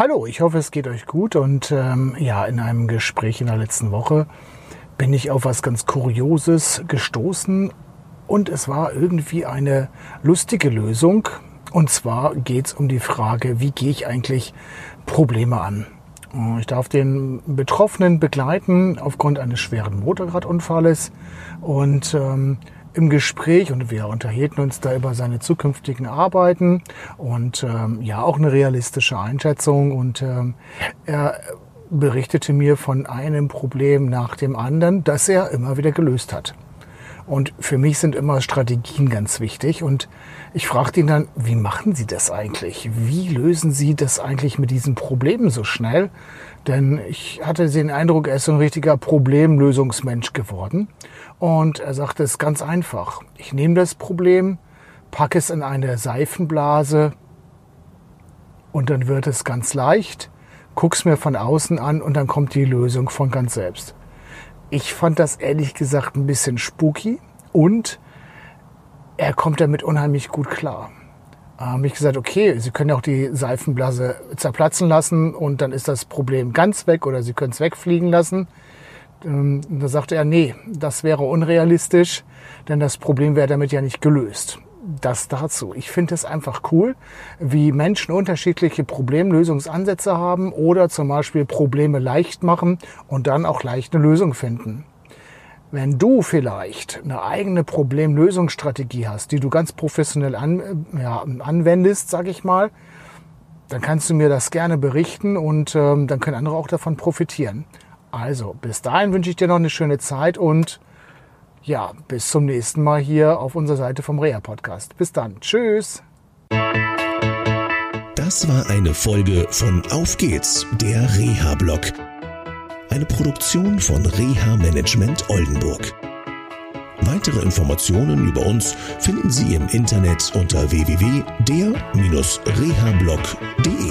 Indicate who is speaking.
Speaker 1: Hallo, ich hoffe, es geht euch gut. Und ähm, ja, in einem Gespräch in der letzten Woche bin ich auf was ganz Kurioses gestoßen. Und es war irgendwie eine lustige Lösung. Und zwar geht es um die Frage, wie gehe ich eigentlich Probleme an? Ich darf den Betroffenen begleiten aufgrund eines schweren Motorradunfalles. Und ähm, im Gespräch und wir unterhielten uns da über seine zukünftigen Arbeiten und ähm, ja auch eine realistische Einschätzung und ähm, er berichtete mir von einem Problem nach dem anderen, das er immer wieder gelöst hat. Und für mich sind immer Strategien ganz wichtig. Und ich fragte ihn dann, wie machen Sie das eigentlich? Wie lösen Sie das eigentlich mit diesen Problemen so schnell? Denn ich hatte den Eindruck, er ist so ein richtiger Problemlösungsmensch geworden. Und er sagte, es ist ganz einfach. Ich nehme das Problem, packe es in eine Seifenblase und dann wird es ganz leicht, guck's mir von außen an und dann kommt die Lösung von ganz selbst. Ich fand das ehrlich gesagt ein bisschen spooky und er kommt damit unheimlich gut klar. Habe ich gesagt, okay, Sie können auch die Seifenblase zerplatzen lassen und dann ist das Problem ganz weg oder Sie können es wegfliegen lassen. Ähm, da sagte er, nee, das wäre unrealistisch, denn das Problem wäre damit ja nicht gelöst. Das dazu. Ich finde es einfach cool, wie Menschen unterschiedliche Problemlösungsansätze haben oder zum Beispiel Probleme leicht machen und dann auch leicht eine Lösung finden. Wenn du vielleicht eine eigene Problemlösungsstrategie hast, die du ganz professionell an, ja, anwendest, sag ich mal, dann kannst du mir das gerne berichten und ähm, dann können andere auch davon profitieren. Also, bis dahin wünsche ich dir noch eine schöne Zeit und ja, bis zum nächsten Mal hier auf unserer Seite vom Reha Podcast. Bis dann. Tschüss.
Speaker 2: Das war eine Folge von Auf geht's, der Reha-Blog. Eine Produktion von Reha Management Oldenburg. Weitere Informationen über uns finden Sie im Internet unter www.der-rehablog.de.